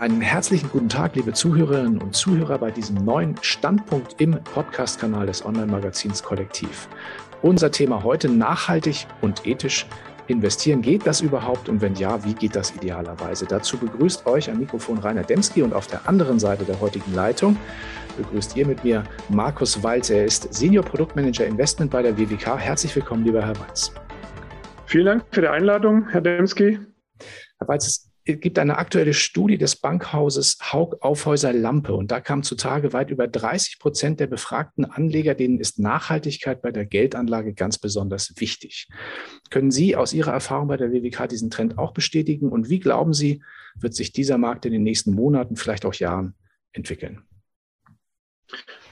Einen herzlichen guten Tag, liebe Zuhörerinnen und Zuhörer, bei diesem neuen Standpunkt im Podcast-Kanal des Online-Magazins Kollektiv. Unser Thema heute nachhaltig und ethisch investieren. Geht das überhaupt und wenn ja, wie geht das idealerweise? Dazu begrüßt euch am Mikrofon Rainer Demski und auf der anderen Seite der heutigen Leitung begrüßt ihr mit mir Markus Walz. Er ist Senior Produktmanager Investment bei der WWK. Herzlich willkommen, lieber Herr Walz. Vielen Dank für die Einladung, Herr Demski. Herr Walz, es gibt eine aktuelle Studie des Bankhauses Haug Aufhäuser Lampe und da kam zutage weit über 30 Prozent der befragten Anleger, denen ist Nachhaltigkeit bei der Geldanlage ganz besonders wichtig. Können Sie aus Ihrer Erfahrung bei der WWK diesen Trend auch bestätigen und wie glauben Sie, wird sich dieser Markt in den nächsten Monaten, vielleicht auch Jahren entwickeln?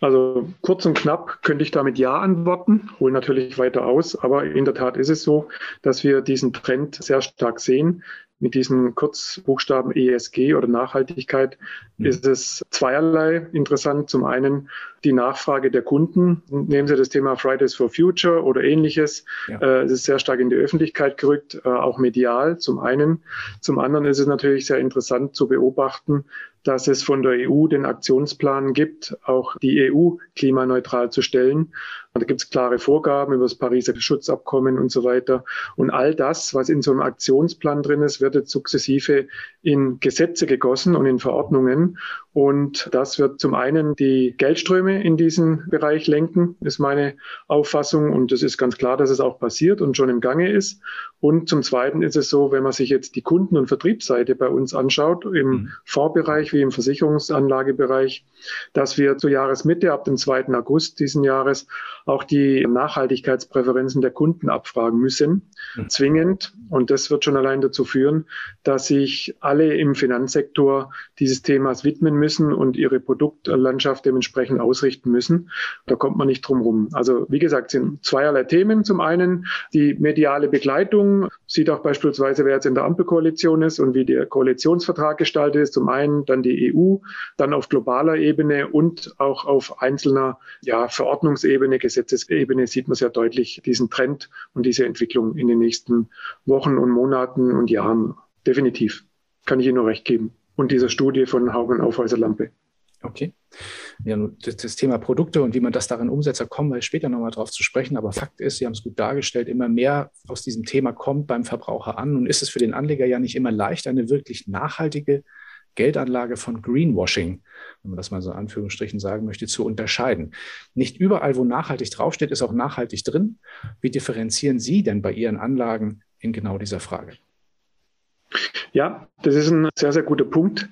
Also kurz und knapp könnte ich damit Ja antworten, hole natürlich weiter aus, aber in der Tat ist es so, dass wir diesen Trend sehr stark sehen mit diesen Kurzbuchstaben ESG oder Nachhaltigkeit mhm. ist es zweierlei interessant. Zum einen die Nachfrage der Kunden. Nehmen Sie das Thema Fridays for Future oder ähnliches. Ja. Äh, es ist sehr stark in die Öffentlichkeit gerückt, äh, auch medial zum einen. Zum anderen ist es natürlich sehr interessant zu beobachten, dass es von der EU den Aktionsplan gibt, auch die EU klimaneutral zu stellen. Da gibt es klare Vorgaben über das Pariser Schutzabkommen und so weiter. Und all das, was in so einem Aktionsplan drin ist, wird jetzt sukzessive in Gesetze gegossen und in Verordnungen. Und das wird zum einen die Geldströme in diesen Bereich lenken, ist meine Auffassung. Und es ist ganz klar, dass es auch passiert und schon im Gange ist. Und zum Zweiten ist es so, wenn man sich jetzt die Kunden- und Vertriebsseite bei uns anschaut, im mhm. Fondsbereich wie im Versicherungsanlagebereich, dass wir zur Jahresmitte ab dem 2. August diesen Jahres auch die Nachhaltigkeitspräferenzen der Kunden abfragen müssen, mhm. zwingend. Und das wird schon allein dazu führen, dass sich alle im Finanzsektor dieses Themas widmen müssen und ihre Produktlandschaft dementsprechend ausrichten müssen. Da kommt man nicht drum rum. Also wie gesagt, sind zweierlei Themen. Zum einen die mediale Begleitung, sieht auch beispielsweise, wer jetzt in der Ampelkoalition ist und wie der Koalitionsvertrag gestaltet ist. Zum einen dann die EU, dann auf globaler Ebene und auch auf einzelner ja, Verordnungsebene, Gesetzesebene sieht man sehr deutlich diesen Trend und diese Entwicklung in den nächsten Wochen und Monaten und Jahren. Definitiv. Kann ich Ihnen nur recht geben. Und dieser Studie von Haugen Aufhäuser Lampe. Okay. Ja, das, Thema Produkte und wie man das darin umsetzt, da kommen wir später nochmal drauf zu sprechen. Aber Fakt ist, Sie haben es gut dargestellt, immer mehr aus diesem Thema kommt beim Verbraucher an. Und ist es für den Anleger ja nicht immer leicht, eine wirklich nachhaltige Geldanlage von Greenwashing, wenn man das mal so in Anführungsstrichen sagen möchte, zu unterscheiden. Nicht überall, wo nachhaltig draufsteht, ist auch nachhaltig drin. Wie differenzieren Sie denn bei Ihren Anlagen in genau dieser Frage? Ja, das ist ein sehr, sehr guter Punkt.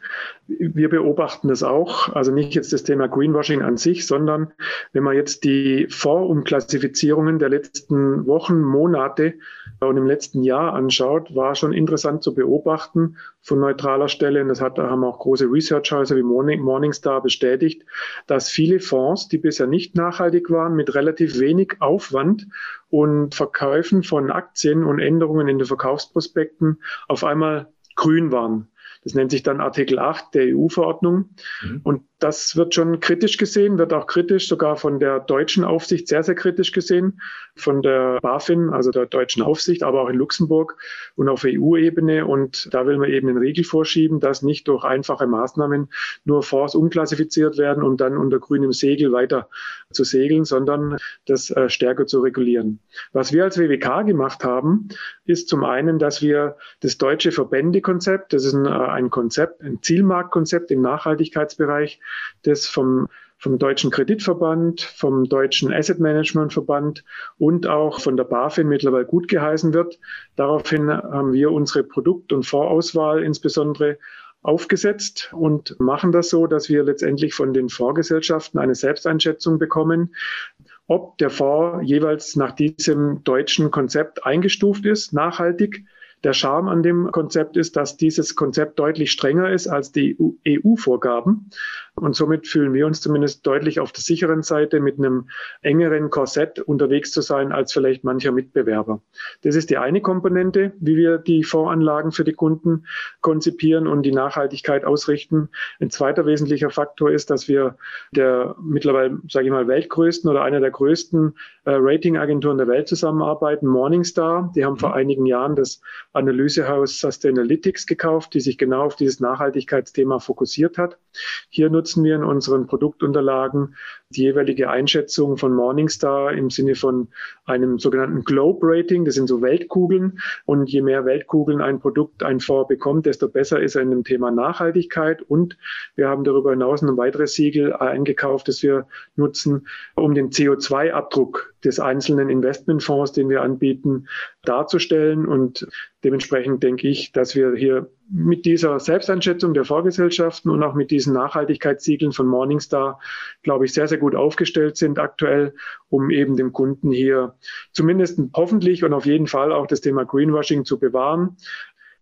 Wir beobachten das auch. Also nicht jetzt das Thema Greenwashing an sich, sondern wenn man jetzt die Vorumklassifizierungen der letzten Wochen, Monate und im letzten Jahr anschaut, war schon interessant zu beobachten von neutraler Stelle. Und das hat, da haben auch große Researchhäuser wie Morning, Morningstar bestätigt, dass viele Fonds, die bisher nicht nachhaltig waren, mit relativ wenig Aufwand und Verkäufen von Aktien und Änderungen in den Verkaufsprospekten auf einmal grün waren. Das nennt sich dann Artikel 8 der EU-Verordnung. Mhm. Und das wird schon kritisch gesehen, wird auch kritisch sogar von der deutschen Aufsicht sehr, sehr kritisch gesehen, von der BaFin, also der deutschen Aufsicht, aber auch in Luxemburg und auf EU-Ebene. Und da will man eben den Riegel vorschieben, dass nicht durch einfache Maßnahmen nur Fonds umklassifiziert werden und dann unter grünem Segel weiter zu segeln, sondern das äh, stärker zu regulieren. Was wir als WWK gemacht haben, ist zum einen, dass wir das deutsche Verbändekonzept, das ist ein, äh, ein Konzept, ein Zielmarktkonzept im Nachhaltigkeitsbereich, das vom vom Deutschen Kreditverband, vom Deutschen Asset Management Verband und auch von der BaFin mittlerweile gut geheißen wird. Daraufhin haben wir unsere Produkt- und Vorauswahl insbesondere aufgesetzt und machen das so, dass wir letztendlich von den Fondsgesellschaften eine Selbsteinschätzung bekommen, ob der Fonds jeweils nach diesem deutschen Konzept eingestuft ist, nachhaltig der Charme an dem Konzept ist, dass dieses Konzept deutlich strenger ist als die EU-Vorgaben. Und somit fühlen wir uns zumindest deutlich auf der sicheren Seite mit einem engeren Korsett unterwegs zu sein als vielleicht mancher Mitbewerber. Das ist die eine Komponente, wie wir die Fondsanlagen für die Kunden konzipieren und die Nachhaltigkeit ausrichten. Ein zweiter wesentlicher Faktor ist, dass wir der mittlerweile, sage ich mal, weltgrößten oder einer der größten äh, Ratingagenturen der Welt zusammenarbeiten, Morningstar. Die haben vor mhm. einigen Jahren das Analysehaus Sustainalytics gekauft, die sich genau auf dieses Nachhaltigkeitsthema fokussiert hat. Hier nutzen wir in unseren Produktunterlagen die jeweilige Einschätzung von Morningstar im Sinne von einem sogenannten Globe Rating. Das sind so Weltkugeln. Und je mehr Weltkugeln ein Produkt, ein Fonds bekommt, desto besser ist er in dem Thema Nachhaltigkeit. Und wir haben darüber hinaus ein weiteres Siegel eingekauft, das wir nutzen, um den CO2-Abdruck des einzelnen Investmentfonds, den wir anbieten, darzustellen. Und dementsprechend denke ich, dass wir hier mit dieser Selbsteinschätzung der Vorgesellschaften und auch mit diesen Nachhaltigkeitssiegeln von Morningstar, glaube ich, sehr, sehr gut aufgestellt sind aktuell, um eben dem Kunden hier zumindest hoffentlich und auf jeden Fall auch das Thema Greenwashing zu bewahren.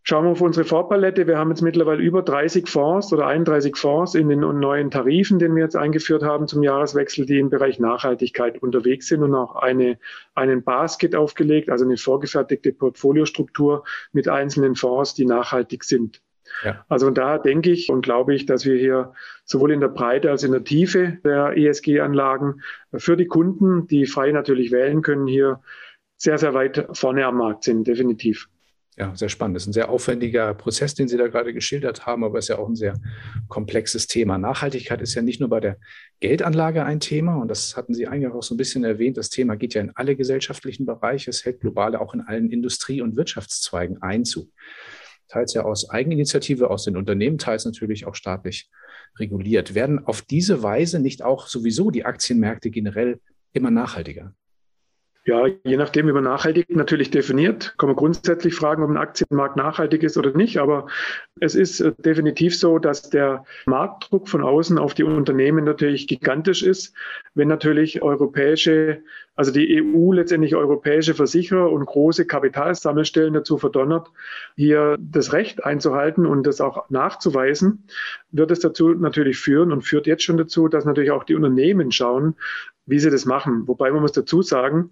Schauen wir auf unsere Fondspalette. Wir haben jetzt mittlerweile über 30 Fonds oder 31 Fonds in den neuen Tarifen, den wir jetzt eingeführt haben zum Jahreswechsel, die im Bereich Nachhaltigkeit unterwegs sind und auch eine, einen Basket aufgelegt, also eine vorgefertigte Portfoliostruktur mit einzelnen Fonds, die nachhaltig sind. Ja. Also da denke ich und glaube ich, dass wir hier sowohl in der Breite als in der Tiefe der ESG-Anlagen für die Kunden, die frei natürlich wählen können, hier sehr, sehr weit vorne am Markt sind, definitiv. Ja, sehr spannend. Das ist ein sehr aufwendiger Prozess, den Sie da gerade geschildert haben, aber es ist ja auch ein sehr komplexes Thema. Nachhaltigkeit ist ja nicht nur bei der Geldanlage ein Thema, und das hatten Sie eigentlich auch so ein bisschen erwähnt. Das Thema geht ja in alle gesellschaftlichen Bereiche. Es hält global auch in allen Industrie- und Wirtschaftszweigen Einzug. Teils ja aus Eigeninitiative, aus den Unternehmen, teils natürlich auch staatlich reguliert. Werden auf diese Weise nicht auch sowieso die Aktienmärkte generell immer nachhaltiger? Ja, je nachdem, wie man nachhaltig natürlich definiert, kann man grundsätzlich fragen, ob ein Aktienmarkt nachhaltig ist oder nicht. Aber es ist äh, definitiv so, dass der Marktdruck von außen auf die Unternehmen natürlich gigantisch ist. Wenn natürlich europäische, also die EU letztendlich europäische Versicherer und große Kapitalsammelstellen dazu verdonnert, hier das Recht einzuhalten und das auch nachzuweisen, wird es dazu natürlich führen und führt jetzt schon dazu, dass natürlich auch die Unternehmen schauen, wie sie das machen. Wobei man muss dazu sagen,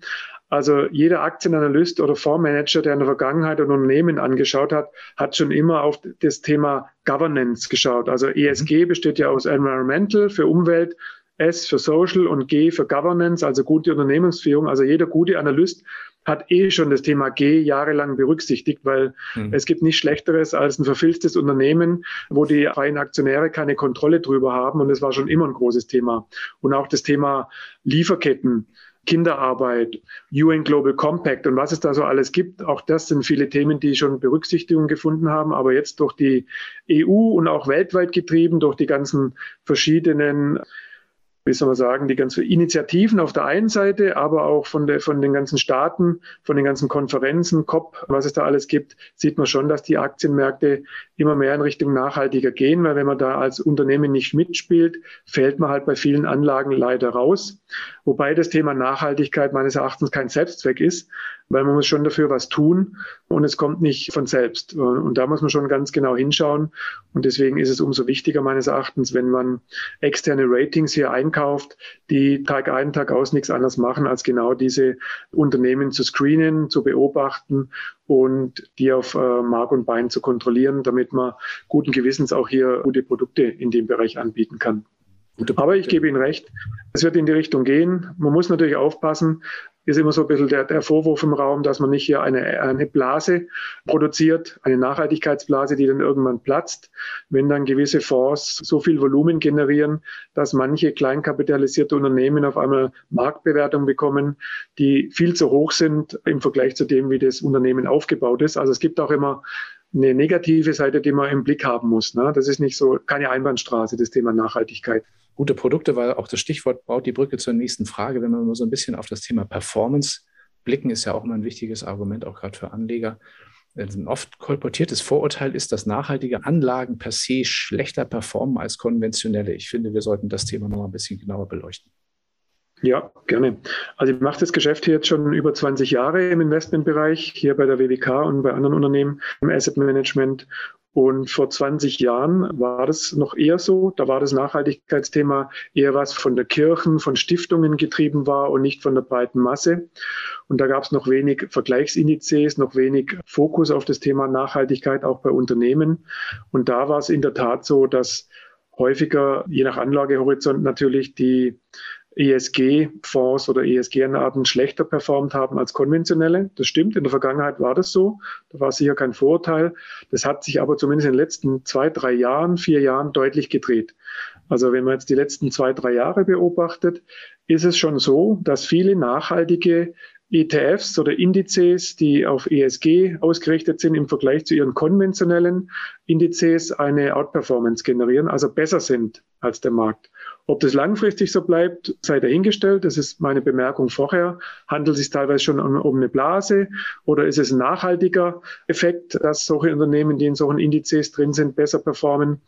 also jeder Aktienanalyst oder Fondsmanager, der in der Vergangenheit ein Unternehmen angeschaut hat, hat schon immer auf das Thema Governance geschaut. Also ESG mhm. besteht ja aus Environmental für Umwelt, S für Social und G für Governance, also gute Unternehmensführung. Also jeder gute Analyst hat eh schon das Thema G jahrelang berücksichtigt, weil mhm. es gibt nichts Schlechteres als ein verfilztes Unternehmen, wo die freien Aktionäre keine Kontrolle drüber haben. Und es war schon immer ein großes Thema. Und auch das Thema Lieferketten. Kinderarbeit, UN Global Compact und was es da so alles gibt. Auch das sind viele Themen, die schon Berücksichtigung gefunden haben. Aber jetzt durch die EU und auch weltweit getrieben, durch die ganzen verschiedenen wie soll man sagen, die ganzen Initiativen auf der einen Seite, aber auch von, der, von den ganzen Staaten, von den ganzen Konferenzen, COP, was es da alles gibt, sieht man schon, dass die Aktienmärkte immer mehr in Richtung nachhaltiger gehen, weil wenn man da als Unternehmen nicht mitspielt, fällt man halt bei vielen Anlagen leider raus. Wobei das Thema Nachhaltigkeit meines Erachtens kein Selbstzweck ist, weil man muss schon dafür was tun und es kommt nicht von selbst. Und da muss man schon ganz genau hinschauen. Und deswegen ist es umso wichtiger meines Erachtens, wenn man externe Ratings hier einkauft, die Tag ein, Tag aus nichts anderes machen, als genau diese Unternehmen zu screenen, zu beobachten und die auf äh, Mark und Bein zu kontrollieren, damit man guten Gewissens auch hier gute Produkte in dem Bereich anbieten kann. Aber ich gebe Ihnen recht, es wird in die Richtung gehen. Man muss natürlich aufpassen, ist immer so ein bisschen der, der Vorwurf im Raum, dass man nicht hier eine, eine Blase produziert, eine Nachhaltigkeitsblase, die dann irgendwann platzt, wenn dann gewisse Fonds so viel Volumen generieren, dass manche kleinkapitalisierte Unternehmen auf einmal Marktbewertungen bekommen, die viel zu hoch sind im Vergleich zu dem, wie das Unternehmen aufgebaut ist. Also es gibt auch immer eine negative Seite, die man im Blick haben muss. Ne? Das ist nicht so keine Einbahnstraße, das Thema Nachhaltigkeit. Gute Produkte war auch das Stichwort, baut die Brücke zur nächsten Frage. Wenn wir mal so ein bisschen auf das Thema Performance blicken, ist ja auch immer ein wichtiges Argument, auch gerade für Anleger. Ein oft kolportiertes Vorurteil ist, dass nachhaltige Anlagen per se schlechter performen als konventionelle. Ich finde, wir sollten das Thema noch mal ein bisschen genauer beleuchten. Ja, gerne. Also ich mache das Geschäft hier jetzt schon über 20 Jahre im Investmentbereich, hier bei der WWK und bei anderen Unternehmen im Asset Management. Und vor 20 Jahren war das noch eher so. Da war das Nachhaltigkeitsthema eher was von der Kirchen, von Stiftungen getrieben war und nicht von der breiten Masse. Und da gab es noch wenig Vergleichsindizes, noch wenig Fokus auf das Thema Nachhaltigkeit auch bei Unternehmen. Und da war es in der Tat so, dass häufiger, je nach Anlagehorizont natürlich, die ESG-Fonds oder ESG-Arten schlechter performt haben als konventionelle. Das stimmt, in der Vergangenheit war das so. Da war sicher kein Vorurteil. Das hat sich aber zumindest in den letzten zwei, drei Jahren, vier Jahren deutlich gedreht. Also wenn man jetzt die letzten zwei, drei Jahre beobachtet, ist es schon so, dass viele nachhaltige ETFs oder Indizes, die auf ESG ausgerichtet sind, im Vergleich zu ihren konventionellen Indizes eine Outperformance generieren, also besser sind als der Markt. Ob das langfristig so bleibt, sei dahingestellt. Das ist meine Bemerkung vorher. Handelt es sich teilweise schon um, um eine Blase oder ist es ein nachhaltiger Effekt, dass solche Unternehmen, die in solchen Indizes drin sind, besser performen?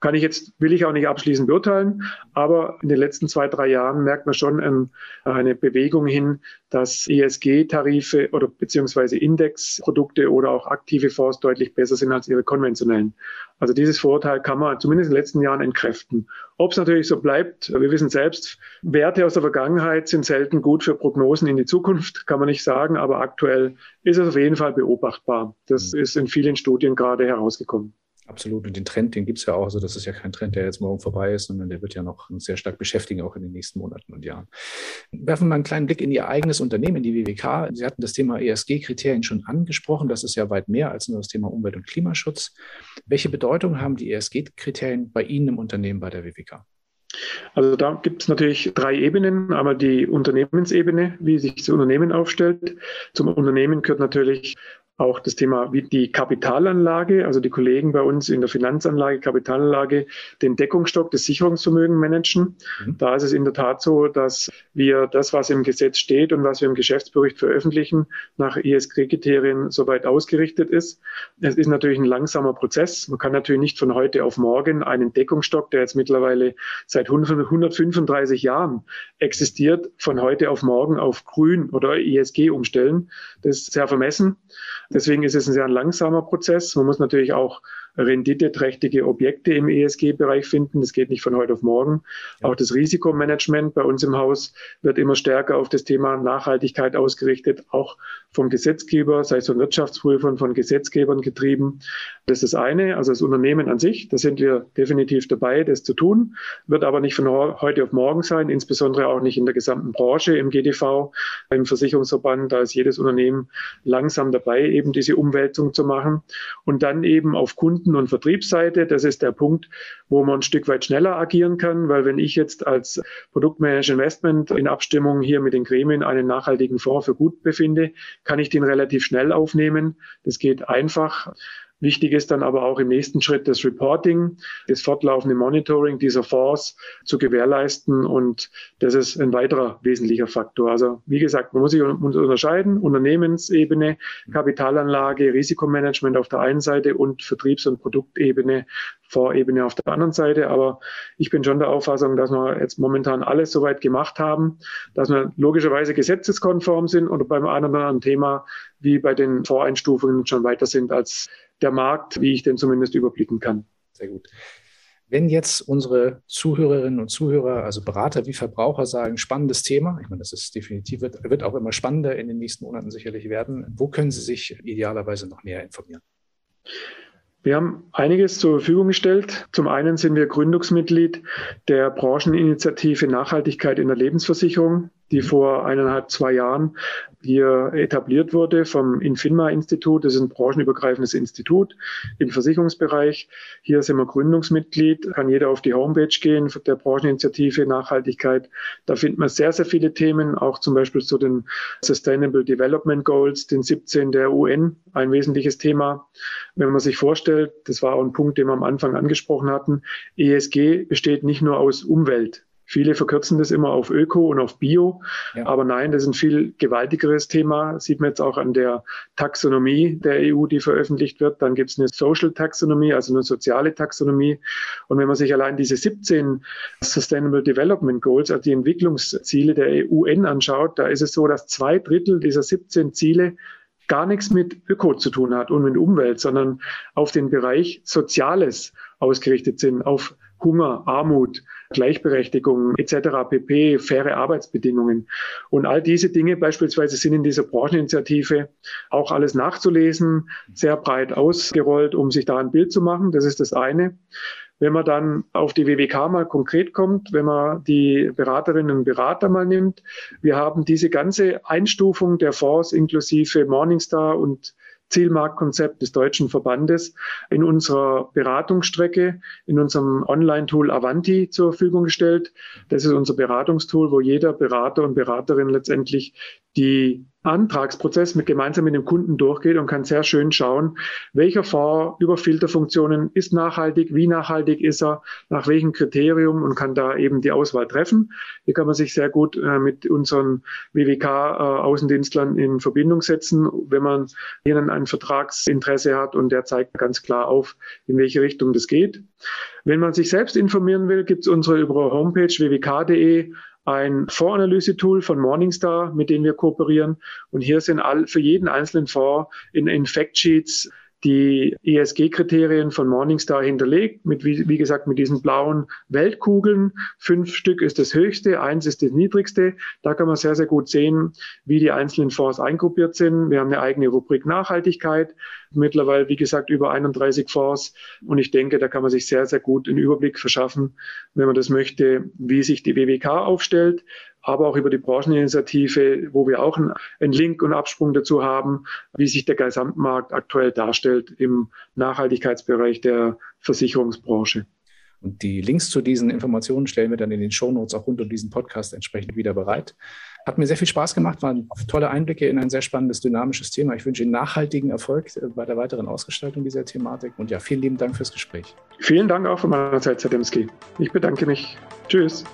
Kann ich jetzt, will ich auch nicht abschließend beurteilen, aber in den letzten zwei, drei Jahren merkt man schon ein, eine Bewegung hin, dass ESG-Tarife oder beziehungsweise Indexprodukte oder auch aktive Fonds deutlich besser sind als ihre konventionellen. Also dieses Vorurteil kann man zumindest in den letzten Jahren entkräften. Ob es natürlich so bleibt, wir wissen selbst, Werte aus der Vergangenheit sind selten gut für Prognosen in die Zukunft, kann man nicht sagen, aber aktuell ist es auf jeden Fall beobachtbar. Das mhm. ist in vielen Studien gerade herausgekommen. Absolut. Und den Trend, den gibt es ja auch. Also das ist ja kein Trend, der jetzt morgen vorbei ist, sondern der wird ja noch sehr stark beschäftigen, auch in den nächsten Monaten und Jahren. Werfen wir mal einen kleinen Blick in Ihr eigenes Unternehmen, in die WWK. Sie hatten das Thema ESG-Kriterien schon angesprochen. Das ist ja weit mehr als nur das Thema Umwelt- und Klimaschutz. Welche Bedeutung haben die ESG-Kriterien bei Ihnen im Unternehmen bei der WWK? Also da gibt es natürlich drei Ebenen. Einmal die Unternehmensebene, wie sich das Unternehmen aufstellt. Zum Unternehmen gehört natürlich auch das Thema wie die Kapitalanlage, also die Kollegen bei uns in der Finanzanlage, Kapitalanlage, den Deckungsstock des Sicherungsvermögens managen. Mhm. Da ist es in der Tat so, dass wir das, was im Gesetz steht und was wir im Geschäftsbericht veröffentlichen, nach ESG-Kriterien soweit ausgerichtet ist. Es ist natürlich ein langsamer Prozess. Man kann natürlich nicht von heute auf morgen einen Deckungsstock, der jetzt mittlerweile seit 135 Jahren existiert, von heute auf morgen auf Grün oder ESG umstellen. Das ist sehr vermessen. Deswegen ist es ein sehr langsamer Prozess. Man muss natürlich auch renditeträchtige Objekte im ESG-Bereich finden. Das geht nicht von heute auf morgen. Ja. Auch das Risikomanagement bei uns im Haus wird immer stärker auf das Thema Nachhaltigkeit ausgerichtet, auch vom Gesetzgeber, sei es von Wirtschaftsprüfern, von Gesetzgebern getrieben. Das ist das eine, also das Unternehmen an sich, da sind wir definitiv dabei, das zu tun, wird aber nicht von heute auf morgen sein, insbesondere auch nicht in der gesamten Branche, im GDV, im Versicherungsverband, da ist jedes Unternehmen langsam dabei, eben diese Umwälzung zu machen und dann eben auf Kunden Kunden- und Vertriebsseite. Das ist der Punkt, wo man ein Stück weit schneller agieren kann, weil wenn ich jetzt als Produktmanager Investment in Abstimmung hier mit den Gremien einen nachhaltigen Fonds für gut befinde, kann ich den relativ schnell aufnehmen. Das geht einfach. Wichtig ist dann aber auch im nächsten Schritt das Reporting, das fortlaufende Monitoring dieser Fonds zu gewährleisten. Und das ist ein weiterer wesentlicher Faktor. Also wie gesagt, man muss sich unterscheiden, Unternehmensebene, Kapitalanlage, Risikomanagement auf der einen Seite und Vertriebs- und Produktebene, Vorebene auf der anderen Seite. Aber ich bin schon der Auffassung, dass wir jetzt momentan alles soweit gemacht haben, dass wir logischerweise gesetzeskonform sind oder beim anderen Thema wie bei den Voreinstufungen schon weiter sind als der Markt, wie ich den zumindest überblicken kann. Sehr gut. Wenn jetzt unsere Zuhörerinnen und Zuhörer, also Berater wie Verbraucher sagen, spannendes Thema, ich meine, das ist definitiv, wird, wird auch immer spannender in den nächsten Monaten sicherlich werden, wo können Sie sich idealerweise noch näher informieren? Wir haben einiges zur Verfügung gestellt. Zum einen sind wir Gründungsmitglied der Brancheninitiative Nachhaltigkeit in der Lebensversicherung, die mhm. vor eineinhalb, zwei Jahren hier etabliert wurde vom Infinma-Institut. Das ist ein branchenübergreifendes Institut im Versicherungsbereich. Hier sind wir Gründungsmitglied. Kann jeder auf die Homepage gehen der Brancheninitiative Nachhaltigkeit. Da findet man sehr, sehr viele Themen, auch zum Beispiel zu den Sustainable Development Goals, den 17 der UN, ein wesentliches Thema. Wenn man sich vorstellt, das war auch ein Punkt, den wir am Anfang angesprochen hatten, ESG besteht nicht nur aus Umwelt. Viele verkürzen das immer auf Öko und auf Bio. Ja. Aber nein, das ist ein viel gewaltigeres Thema. Sieht man jetzt auch an der Taxonomie der EU, die veröffentlicht wird. Dann gibt es eine Social Taxonomie, also eine soziale Taxonomie. Und wenn man sich allein diese 17 Sustainable Development Goals, also die Entwicklungsziele der UN anschaut, da ist es so, dass zwei Drittel dieser 17 Ziele gar nichts mit Öko zu tun hat und mit Umwelt, sondern auf den Bereich Soziales ausgerichtet sind, auf Hunger, Armut, Gleichberechtigung etc. pp, faire Arbeitsbedingungen. Und all diese Dinge beispielsweise sind in dieser Brancheninitiative auch alles nachzulesen, sehr breit ausgerollt, um sich da ein Bild zu machen. Das ist das eine. Wenn man dann auf die WWK mal konkret kommt, wenn man die Beraterinnen und Berater mal nimmt, wir haben diese ganze Einstufung der Fonds inklusive Morningstar und Zielmarktkonzept des deutschen Verbandes in unserer Beratungsstrecke, in unserem Online-Tool Avanti zur Verfügung gestellt. Das ist unser Beratungstool, wo jeder Berater und Beraterin letztendlich die Antragsprozess mit gemeinsam mit dem Kunden durchgeht und kann sehr schön schauen, welcher Fonds über Filterfunktionen ist nachhaltig, wie nachhaltig ist er, nach welchem Kriterium und kann da eben die Auswahl treffen. Hier kann man sich sehr gut äh, mit unseren WWK-Außendienstlern äh, in Verbindung setzen, wenn man hier ein Vertragsinteresse hat und der zeigt ganz klar auf, in welche Richtung das geht. Wenn man sich selbst informieren will, gibt es unsere über Homepage wwk.de ein Fondsanalyse-Tool von Morningstar, mit dem wir kooperieren. Und hier sind all, für jeden einzelnen Fonds in, in Factsheets die ESG-Kriterien von Morningstar hinterlegt, mit, wie, wie, gesagt, mit diesen blauen Weltkugeln. Fünf Stück ist das höchste, eins ist das niedrigste. Da kann man sehr, sehr gut sehen, wie die einzelnen Fonds eingruppiert sind. Wir haben eine eigene Rubrik Nachhaltigkeit. Mittlerweile, wie gesagt, über 31 Fonds. Und ich denke, da kann man sich sehr, sehr gut einen Überblick verschaffen, wenn man das möchte, wie sich die WWK aufstellt aber auch über die Brancheninitiative, wo wir auch einen Link und Absprung dazu haben, wie sich der Gesamtmarkt aktuell darstellt im Nachhaltigkeitsbereich der Versicherungsbranche. Und die Links zu diesen Informationen stellen wir dann in den Shownotes auch rund um diesen Podcast entsprechend wieder bereit. Hat mir sehr viel Spaß gemacht, waren tolle Einblicke in ein sehr spannendes, dynamisches Thema. Ich wünsche Ihnen nachhaltigen Erfolg bei der weiteren Ausgestaltung dieser Thematik. Und ja, vielen lieben Dank fürs Gespräch. Vielen Dank auch von meiner Zeit, Herr Demski. Ich bedanke mich. Tschüss.